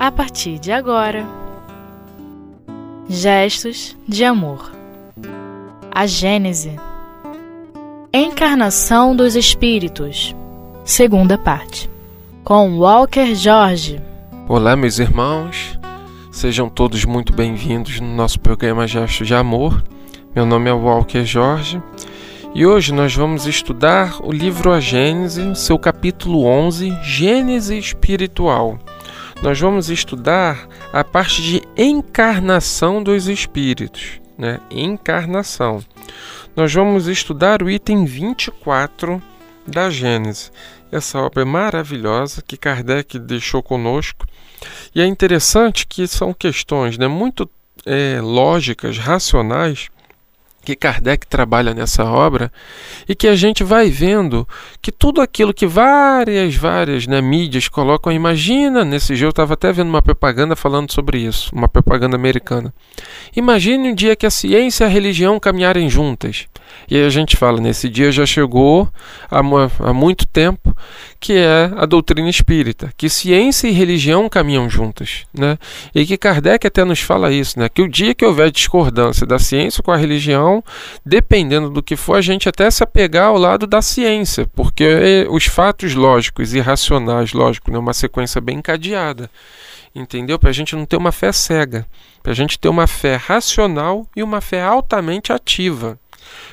a partir de agora. Gestos de amor. A Gênese. Encarnação dos Espíritos. Segunda parte. Com Walker Jorge. Olá, meus irmãos. Sejam todos muito bem-vindos no nosso programa Gestos de Amor. Meu nome é Walker Jorge e hoje nós vamos estudar o livro A Gênese, seu capítulo 11, Gênese Espiritual. Nós vamos estudar a parte de encarnação dos espíritos, né? Encarnação. Nós vamos estudar o item 24 da Gênese. Essa obra é maravilhosa que Kardec deixou conosco. E é interessante que são questões né, muito é, lógicas, racionais, que Kardec trabalha nessa obra e que a gente vai vendo que tudo aquilo que várias, várias né, mídias colocam, imagina, nesse dia eu estava até vendo uma propaganda falando sobre isso, uma propaganda americana. Imagine um dia que a ciência e a religião caminharem juntas. E aí a gente fala, nesse dia já chegou há, há muito tempo, que é a doutrina espírita, que ciência e religião caminham juntas. Né? E que Kardec até nos fala isso, né? que o dia que houver discordância da ciência com a religião, dependendo do que for, a gente até se apegar ao lado da ciência, porque os fatos lógicos e racionais, lógico, né? uma sequência bem encadeada entendeu? Para a gente não ter uma fé cega, para a gente ter uma fé racional e uma fé altamente ativa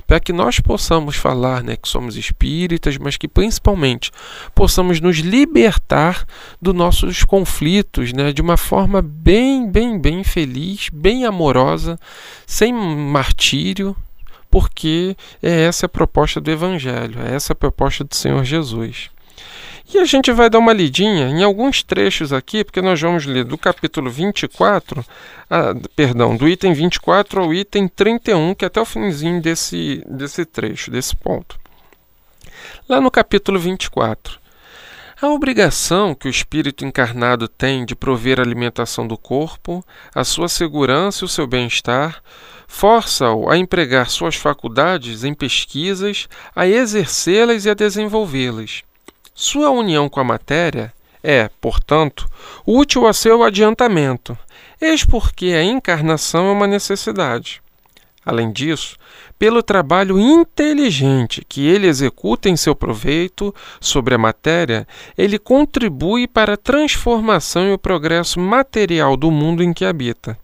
para que nós possamos falar né, que somos espíritas, mas que principalmente possamos nos libertar dos nossos conflitos né, de uma forma bem, bem, bem feliz, bem amorosa, sem martírio, porque é essa a proposta do Evangelho, é essa a proposta do Senhor Jesus. E a gente vai dar uma lidinha em alguns trechos aqui, porque nós vamos ler do capítulo 24, a, perdão, do item 24 ao item 31, que é até o finzinho desse, desse trecho, desse ponto. Lá no capítulo 24. A obrigação que o espírito encarnado tem de prover a alimentação do corpo, a sua segurança e o seu bem-estar, força-o a empregar suas faculdades em pesquisas, a exercê-las e a desenvolvê-las. Sua união com a matéria é, portanto, útil a seu adiantamento, eis porque a encarnação é uma necessidade. Além disso, pelo trabalho inteligente que ele executa em seu proveito sobre a matéria, ele contribui para a transformação e o progresso material do mundo em que habita.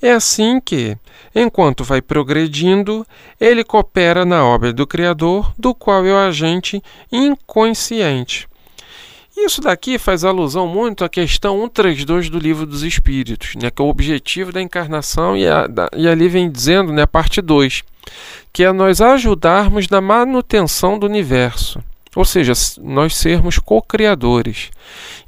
É assim que, enquanto vai progredindo, ele coopera na obra do Criador, do qual é o agente inconsciente. Isso daqui faz alusão muito à questão 132 do Livro dos Espíritos, né, que é o objetivo da encarnação, e, a, da, e ali vem dizendo, né, a parte 2, que é nós ajudarmos na manutenção do universo ou seja, nós sermos co-criadores.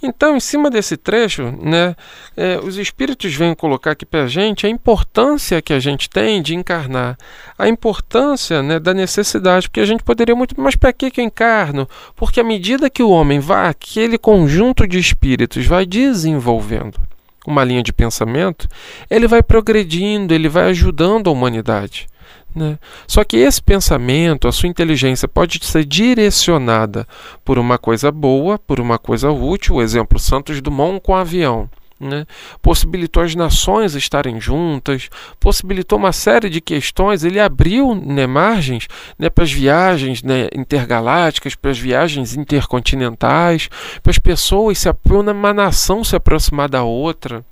Então, em cima desse trecho, né, é, os espíritos vêm colocar aqui para a gente a importância que a gente tem de encarnar, a importância né, da necessidade, porque a gente poderia muito, mas para que, que eu encarno? Porque à medida que o homem vai, aquele conjunto de espíritos vai desenvolvendo uma linha de pensamento, ele vai progredindo, ele vai ajudando a humanidade. Né? Só que esse pensamento, a sua inteligência pode ser direcionada por uma coisa boa, por uma coisa útil, exemplo Santos Dumont com avião. Né? Possibilitou as nações estarem juntas, possibilitou uma série de questões. Ele abriu né, margens né, para as viagens né, intergalácticas, para as viagens intercontinentais, para as pessoas, se, uma nação se aproximar da outra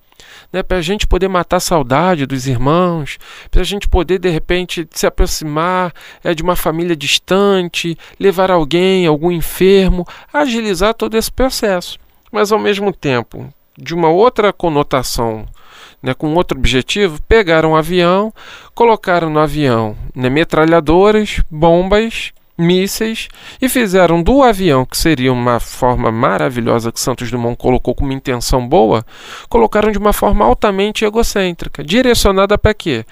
né, para a gente poder matar a saudade dos irmãos, para a gente poder de repente se aproximar é, de uma família distante, levar alguém, algum enfermo, agilizar todo esse processo. Mas ao mesmo tempo, de uma outra conotação, né, com outro objetivo, pegaram um avião, colocaram no avião né, metralhadoras, bombas mísseis e fizeram do avião, que seria uma forma maravilhosa que Santos Dumont colocou com uma intenção boa, colocaram de uma forma altamente egocêntrica, direcionada para quê?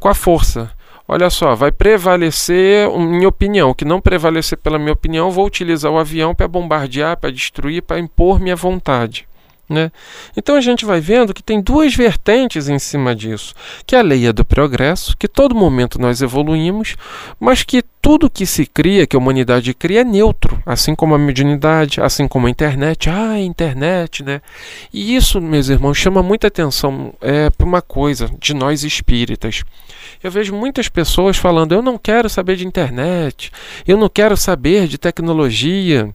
Com a força. Olha só, vai prevalecer, minha opinião, que não prevalecer pela minha opinião, vou utilizar o avião para bombardear, para destruir, para impor minha vontade. Né? Então a gente vai vendo que tem duas vertentes em cima disso, que é a lei é do progresso, que todo momento nós evoluímos, mas que tudo que se cria, que a humanidade cria, é neutro, assim como a mediunidade, assim como a internet. Ah, a internet, né? E isso, meus irmãos, chama muita atenção é, para uma coisa de nós espíritas. Eu vejo muitas pessoas falando: eu não quero saber de internet, eu não quero saber de tecnologia.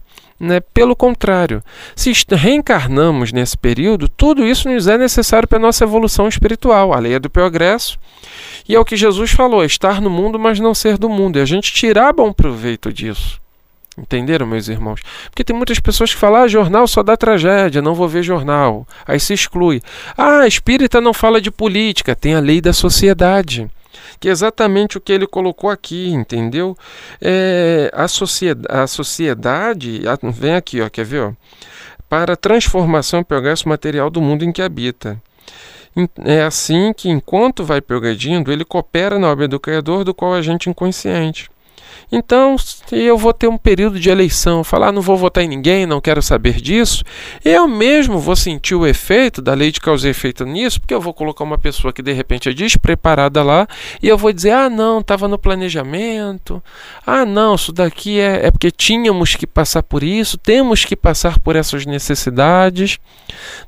Né? Pelo contrário, se reencarnamos nesse período, tudo isso nos é necessário para a nossa evolução espiritual, a lei é do progresso. E é o que Jesus falou: estar no mundo, mas não ser do mundo. E a gente tirar bom proveito disso. Entenderam, meus irmãos? Porque tem muitas pessoas que falam: ah, jornal só dá tragédia, não vou ver jornal. Aí se exclui. Ah, espírita não fala de política, tem a lei da sociedade. Que é exatamente o que ele colocou aqui, entendeu? É, a, sociedade, a sociedade. Vem aqui, ó, quer ver? Ó, para a transformação e progresso material do mundo em que habita. É assim que, enquanto vai progredindo, ele coopera na obra do Criador, do qual a gente é inconsciente. Então, se eu vou ter um período de eleição, falar ah, não vou votar em ninguém, não quero saber disso, eu mesmo vou sentir o efeito da lei de causa e efeito nisso, porque eu vou colocar uma pessoa que de repente é despreparada lá e eu vou dizer: ah, não, estava no planejamento, ah, não, isso daqui é, é porque tínhamos que passar por isso, temos que passar por essas necessidades.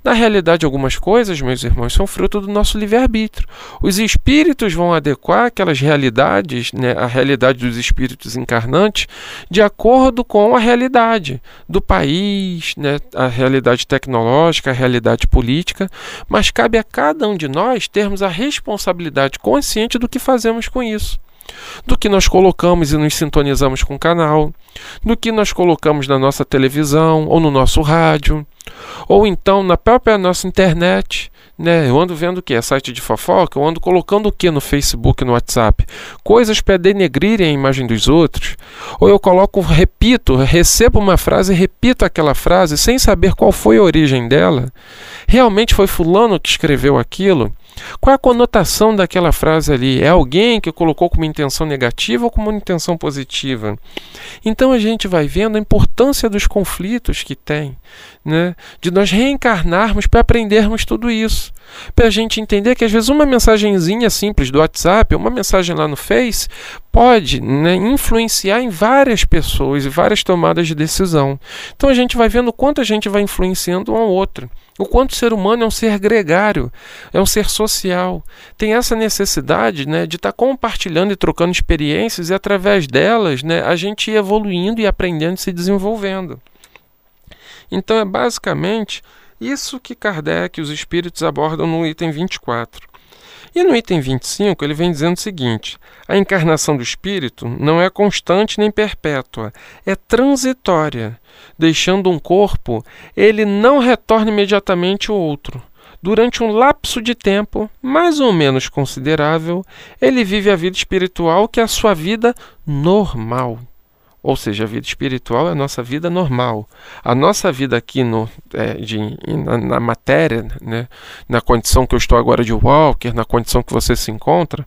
Na realidade, algumas coisas, meus irmãos, são fruto do nosso livre-arbítrio. Os espíritos vão adequar aquelas realidades, né, a realidade dos espíritos encarnantes de acordo com a realidade do país, né, a realidade tecnológica, a realidade política, mas cabe a cada um de nós termos a responsabilidade consciente do que fazemos com isso do que nós colocamos e nos sintonizamos com o canal, do que nós colocamos na nossa televisão ou no nosso rádio, ou então na própria nossa internet, né? Eu ando vendo o que? É site de fofoca? Eu ando colocando o que no Facebook, no WhatsApp? Coisas para denegrirem a imagem dos outros? Ou eu coloco, repito, recebo uma frase e repito aquela frase sem saber qual foi a origem dela? Realmente foi fulano que escreveu aquilo? Qual é a conotação daquela frase ali? É alguém que colocou como intenção negativa ou como intenção positiva? Então a gente vai vendo a importância dos conflitos que tem, né? de nós reencarnarmos para aprendermos tudo isso. Para a gente entender que às vezes uma mensagenzinha simples do WhatsApp, uma mensagem lá no Face, pode né, influenciar em várias pessoas e várias tomadas de decisão. Então a gente vai vendo o quanto a gente vai influenciando um ao outro. O quanto o ser humano é um ser gregário, é um ser social. Tem essa necessidade né, de estar tá compartilhando e trocando experiências e, através delas, né, a gente ir evoluindo e aprendendo e se desenvolvendo. Então, é basicamente isso que Kardec e os espíritos abordam no item 24. E no item 25, ele vem dizendo o seguinte: a encarnação do espírito não é constante nem perpétua, é transitória. Deixando um corpo, ele não retorna imediatamente ao outro. Durante um lapso de tempo mais ou menos considerável, ele vive a vida espiritual que é a sua vida normal. Ou seja, a vida espiritual é a nossa vida normal. A nossa vida aqui no, é, de, na, na, matéria, né, na condição que eu estou agora de walker, na condição que você se encontra,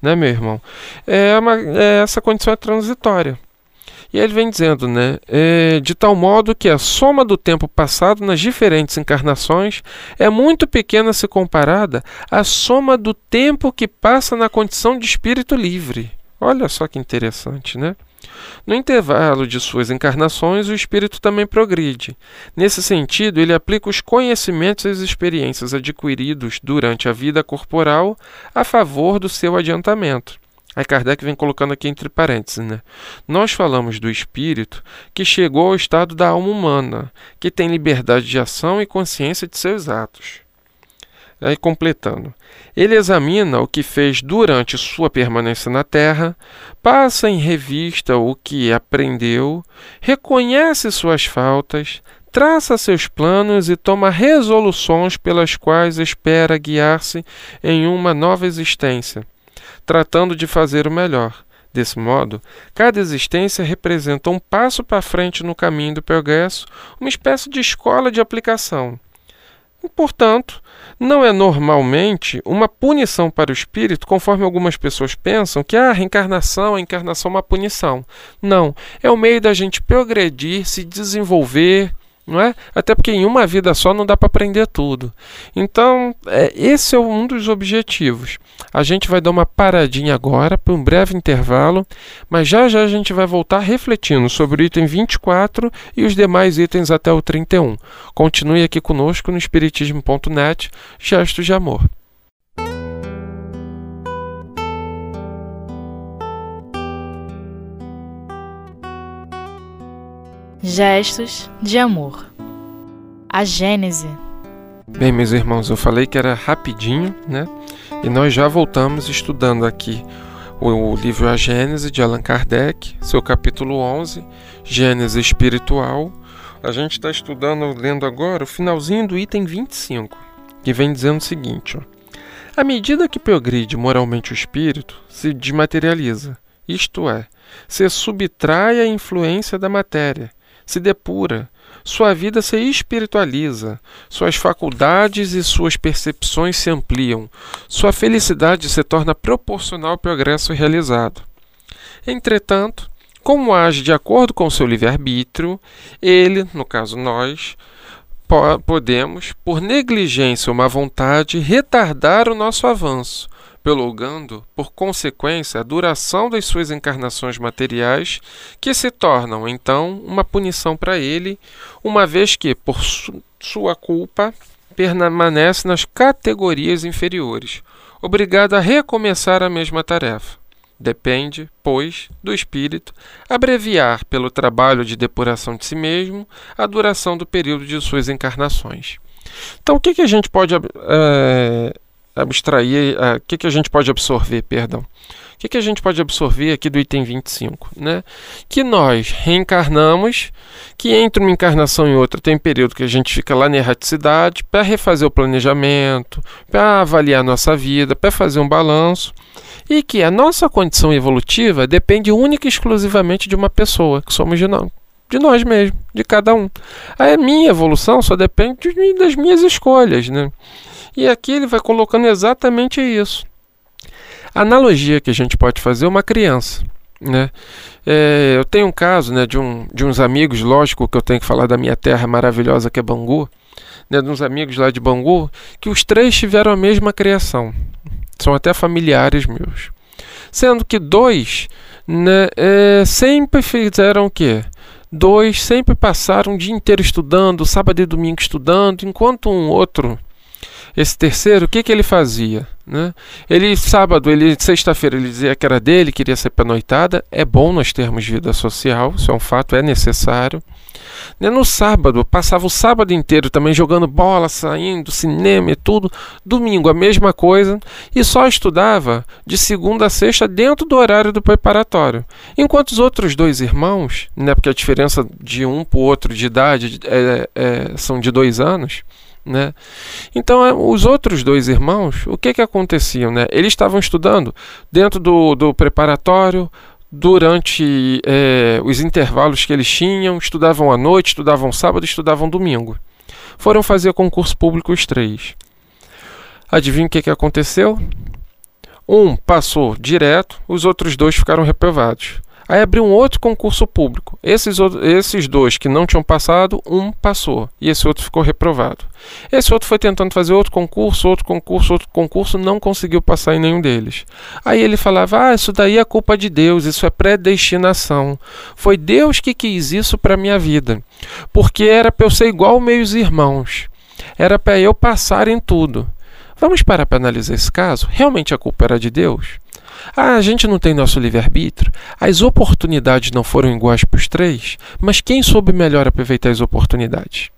né, meu irmão, é, uma, é essa condição é transitória. E ele vem dizendo, né, é, de tal modo que a soma do tempo passado nas diferentes encarnações é muito pequena se comparada à soma do tempo que passa na condição de espírito livre. Olha só que interessante, né? No intervalo de suas encarnações, o espírito também progride. Nesse sentido, ele aplica os conhecimentos e as experiências adquiridos durante a vida corporal a favor do seu adiantamento. Aí Kardec vem colocando aqui entre parênteses, né? Nós falamos do espírito que chegou ao estado da alma humana, que tem liberdade de ação e consciência de seus atos. Aí completando. Ele examina o que fez durante sua permanência na Terra, passa em revista o que aprendeu, reconhece suas faltas, traça seus planos e toma resoluções pelas quais espera guiar-se em uma nova existência, tratando de fazer o melhor. Desse modo, cada existência representa um passo para frente no caminho do progresso, uma espécie de escola de aplicação. E, portanto, não é normalmente uma punição para o espírito, conforme algumas pessoas pensam que ah, a reencarnação, a encarnação é uma punição. Não, é o meio da gente progredir, se desenvolver, não é? Até porque em uma vida só não dá para aprender tudo. Então, é, esse é um dos objetivos. A gente vai dar uma paradinha agora para um breve intervalo, mas já já a gente vai voltar refletindo sobre o item 24 e os demais itens até o 31. Continue aqui conosco no espiritismo.net, gestos de amor. Gestos de amor. A Gênese. Bem, meus irmãos, eu falei que era rapidinho, né? E nós já voltamos estudando aqui o, livro A Gênese de Allan Kardec, seu capítulo 11, Gênese espiritual. A gente está estudando, lendo agora o finalzinho do item 25, que vem dizendo o seguinte: ó, À medida que progride moralmente o espírito, se desmaterializa, isto é, se subtrai à influência da matéria se depura, sua vida se espiritualiza, suas faculdades e suas percepções se ampliam, sua felicidade se torna proporcional ao progresso realizado. Entretanto, como age de acordo com seu livre-arbítrio, ele, no caso nós, podemos, por negligência ou má vontade, retardar o nosso avanço, prolongando, por consequência, a duração das suas encarnações materiais, que se tornam, então, uma punição para ele, uma vez que, por su sua culpa, permanece nas categorias inferiores, obrigado a recomeçar a mesma tarefa. Depende, pois, do espírito abreviar, pelo trabalho de depuração de si mesmo, a duração do período de suas encarnações. Então, o que, que a gente pode é, abstrair, o uh, que, que a gente pode absorver, perdão. O que, que a gente pode absorver aqui do item 25? Né? Que nós reencarnamos, que entre uma encarnação e outra tem um período que a gente fica lá na erraticidade para refazer o planejamento, para avaliar nossa vida, para fazer um balanço, e que a nossa condição evolutiva depende única e exclusivamente de uma pessoa, que somos de nós, de nós mesmos, de cada um. A minha evolução só depende das minhas escolhas, né? E aqui ele vai colocando exatamente isso. A analogia que a gente pode fazer é uma criança. Né? É, eu tenho um caso né, de, um, de uns amigos, lógico que eu tenho que falar da minha terra maravilhosa que é Bangu, né, de uns amigos lá de Bangu, que os três tiveram a mesma criação. São até familiares meus. Sendo que dois né, é, sempre fizeram o quê? Dois sempre passaram o dia inteiro estudando, sábado e domingo estudando, enquanto um outro esse terceiro, o que, que ele fazia? Né? Ele, sábado, ele sexta-feira, ele dizia que era dele, queria ser noitada. É bom nós termos vida social, isso é um fato, é necessário. Né? No sábado, passava o sábado inteiro também jogando bola, saindo, cinema e tudo. Domingo, a mesma coisa. E só estudava de segunda a sexta dentro do horário do preparatório. Enquanto os outros dois irmãos, né, porque a diferença de um para o outro de idade é, é, são de dois anos, né? Então, é, os outros dois irmãos, o que que aconteciam? Né? Eles estavam estudando dentro do, do preparatório, durante é, os intervalos que eles tinham, estudavam à noite, estudavam sábado, estudavam domingo. Foram fazer concurso público os três. Adivinha o que, que aconteceu? Um passou direto, os outros dois ficaram reprovados. Aí abriu um outro concurso público. Esses, esses dois que não tinham passado, um passou e esse outro ficou reprovado. Esse outro foi tentando fazer outro concurso, outro concurso, outro concurso, não conseguiu passar em nenhum deles. Aí ele falava: Ah, isso daí é culpa de Deus, isso é predestinação. Foi Deus que quis isso para minha vida, porque era para eu ser igual meus irmãos, era para eu passar em tudo. Vamos parar para analisar esse caso? Realmente a culpa era de Deus? Ah, a gente não tem nosso livre-arbítrio, as oportunidades não foram iguais para os três, mas quem soube melhor aproveitar as oportunidades?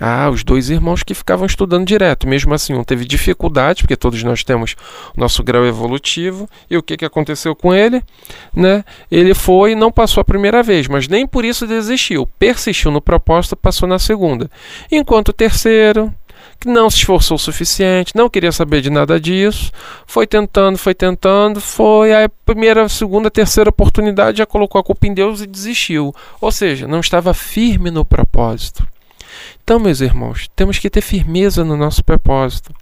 Ah, os dois irmãos que ficavam estudando direto. Mesmo assim, um teve dificuldade, porque todos nós temos nosso grau evolutivo. E o que, que aconteceu com ele? Né? Ele foi não passou a primeira vez, mas nem por isso desistiu. Persistiu no propósito, passou na segunda. Enquanto o terceiro, que não se esforçou o suficiente, não queria saber de nada disso, foi tentando, foi tentando, foi a primeira, segunda, terceira oportunidade, já colocou a culpa em Deus e desistiu. Ou seja, não estava firme no propósito. Então, meus irmãos, temos que ter firmeza no nosso propósito,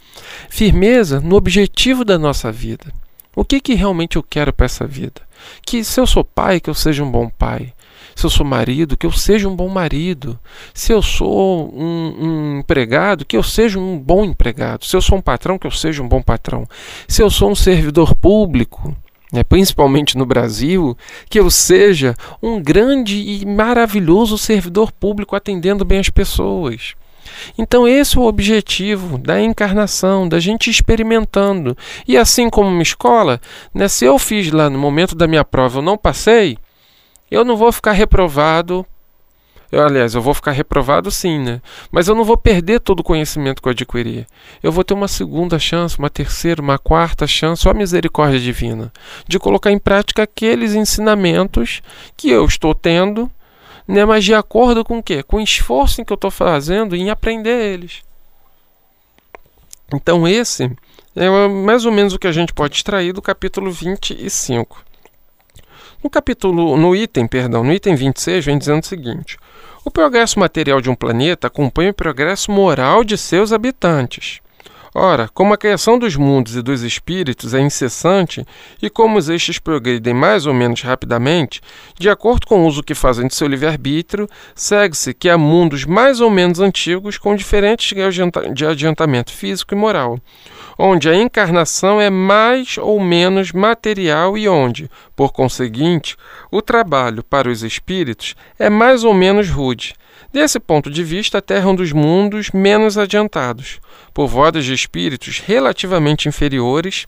firmeza no objetivo da nossa vida. O que, que realmente eu quero para essa vida? Que se eu sou pai, que eu seja um bom pai. Se eu sou marido, que eu seja um bom marido. Se eu sou um, um, empregado, que eu seja um bom empregado. Se eu sou um patrão, que eu seja um bom patrão. Se eu sou um servidor público, né, principalmente no Brasil, que eu seja um grande e maravilhoso servidor público atendendo bem as pessoas. Então, esse é o objetivo da encarnação, da gente experimentando. E assim como uma escola, né, se eu fiz lá no momento da minha prova, eu não passei, eu não vou ficar reprovado. Eu, aliás, eu vou ficar reprovado sim, né? Mas eu não vou perder todo o conhecimento que eu adquiri. Eu vou ter uma segunda chance, uma terceira, uma quarta chance, só a misericórdia divina, de colocar em prática aqueles ensinamentos que eu estou tendo né? mas de acordo com o quê? Com o esforço que eu estou fazendo em aprender eles. Então, esse é mais ou menos o que a gente pode extrair do capítulo 25. No capítulo, no item, perdão, no item 26 vem dizendo o seguinte: o progresso material de um planeta acompanha o progresso moral de seus habitantes. Ora, como a criação dos mundos e dos espíritos é incessante, e como estes progredem mais ou menos rapidamente, de acordo com o uso que fazem de seu livre-arbítrio, segue-se que há mundos mais ou menos antigos com diferentes graus de adiantamento físico e moral, onde a encarnação é mais ou menos material e onde, por conseguinte, o trabalho para os espíritos é mais ou menos rude Desse ponto de vista, a Terra é um dos mundos menos adiantados, povoados de espíritos relativamente inferiores.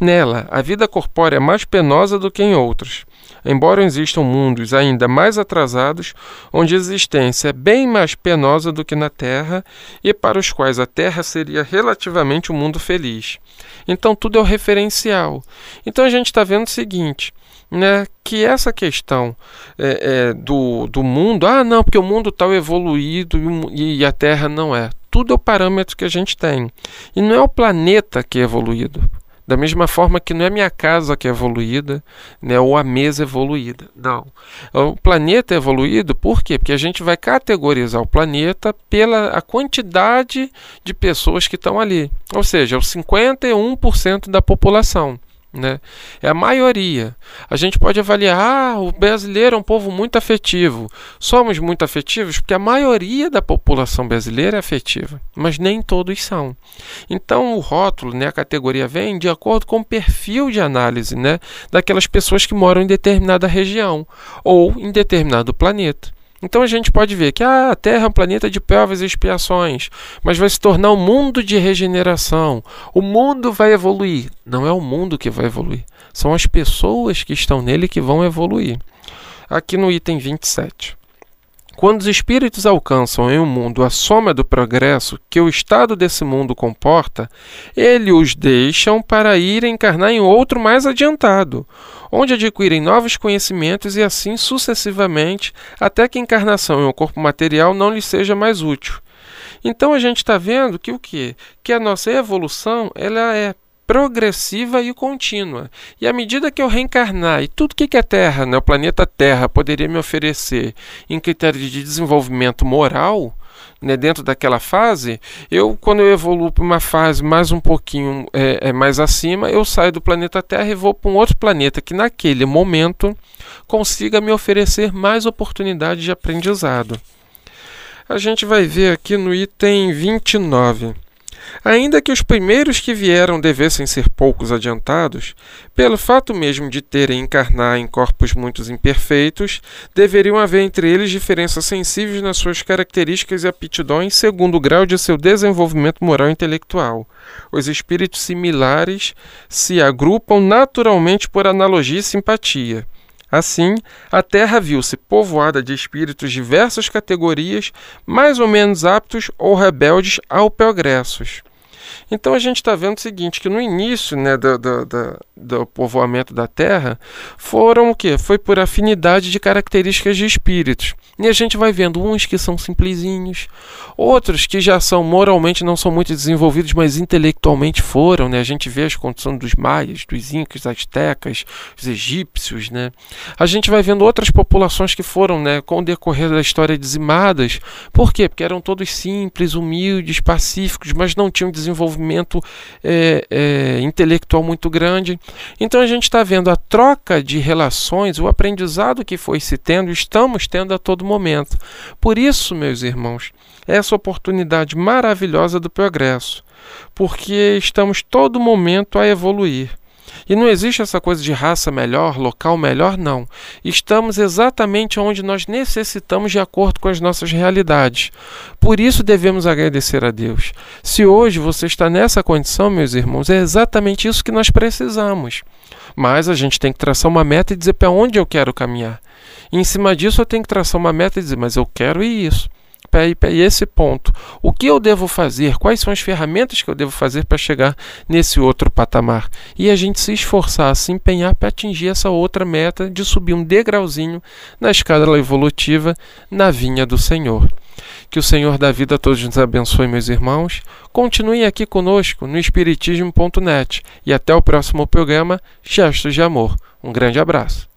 Nela, a vida corpórea é mais penosa do que em outros. Embora existam mundos ainda mais atrasados, onde a existência é bem mais penosa do que na Terra e para os quais a Terra seria relativamente um mundo feliz. Então, tudo é o referencial. Então, a gente está vendo o seguinte: né, que essa questão é, é, do, do mundo, ah, não, porque o mundo está evoluído e, e a Terra não é. Tudo é o parâmetro que a gente tem. E não é o planeta que é evoluído. Da mesma forma que não é minha casa que é evoluída, né, ou a mesa evoluída. Não. O planeta é evoluído por quê? Porque a gente vai categorizar o planeta pela a quantidade de pessoas que estão ali. Ou seja, os 51% da população. Né? É a maioria. A gente pode avaliar, ah, o brasileiro é um povo muito afetivo. Somos muito afetivos porque a maioria da população brasileira é afetiva, mas nem todos são. Então o rótulo, né, a categoria vem de acordo com o perfil de análise né, daquelas pessoas que moram em determinada região ou em determinado planeta. Então a gente pode ver que ah, a Terra é um planeta de provas e expiações, mas vai se tornar um mundo de regeneração. O mundo vai evoluir. Não é o mundo que vai evoluir, são as pessoas que estão nele que vão evoluir. Aqui no item 27. Quando os espíritos alcançam em um mundo a soma do progresso que o estado desse mundo comporta, eles os deixam para ir encarnar em outro mais adiantado, onde adquirem novos conhecimentos e assim sucessivamente, até que a encarnação em um corpo material não lhes seja mais útil. Então a gente está vendo que o que? Que a nossa evolução ela é progressiva e contínua. E à medida que eu reencarnar e tudo que, que a Terra, né, o planeta Terra, poderia me oferecer em critério de desenvolvimento moral, né, dentro daquela fase, eu quando eu evoluo para uma fase mais um pouquinho é, é, mais acima, eu saio do planeta Terra e vou para um outro planeta que naquele momento consiga me oferecer mais oportunidades de aprendizado. A gente vai ver aqui no item 29. Ainda que os primeiros que vieram devessem ser poucos adiantados, pelo fato mesmo de terem encarnar em corpos muito imperfeitos, deveriam haver entre eles diferenças sensíveis nas suas características e aptidões segundo o grau de seu desenvolvimento moral e intelectual. Os espíritos similares se agrupam naturalmente por analogia e simpatia. Assim, a Terra viu-se povoada de espíritos de diversas categorias, mais ou menos aptos ou rebeldes ao progressos. Então a gente está vendo o seguinte, que no início né, do, do, do, do, povoamento da Terra foram o que? Foi por afinidade de características de espíritos. E a gente vai vendo uns que são simplesinhos, outros que já são moralmente não são muito desenvolvidos, mas intelectualmente foram. Né? A gente vê as condições dos maias, dos incas, dos astecas, os egípcios. Né? A gente vai vendo outras populações que foram, né, com o decorrer da história, dizimadas. Por quê? Porque eram todos simples, humildes, pacíficos, mas não tinham desenvolvimento desenvolvimento é, é, intelectual muito grande. Então a gente está vendo a troca de relações, o aprendizado que foi se tendo, estamos tendo a todo momento. Por isso, meus irmãos, essa oportunidade maravilhosa do progresso, porque estamos todo momento a evoluir. E não existe essa coisa de raça melhor, local melhor, não. Estamos exatamente onde nós necessitamos de acordo com as nossas realidades. Por isso devemos agradecer a Deus. Se hoje você está nessa condição, meus irmãos, é exatamente isso que nós precisamos. Mas a gente tem que traçar uma meta e dizer para onde eu quero caminhar. E em cima disso eu tenho que traçar uma meta e dizer, mas eu quero isso para esse ponto. O que eu devo fazer? Quais são as ferramentas que eu devo fazer para chegar nesse outro patamar? E a gente se esforçar, se empenhar para atingir essa outra meta de subir um degrauzinho na escala evolutiva na vinha do Senhor. Que o Senhor da vida a todos nos abençoe, meus irmãos. Continuem aqui conosco no Espiritismo.net e até o próximo programa Gestos de Amor. Um grande abraço.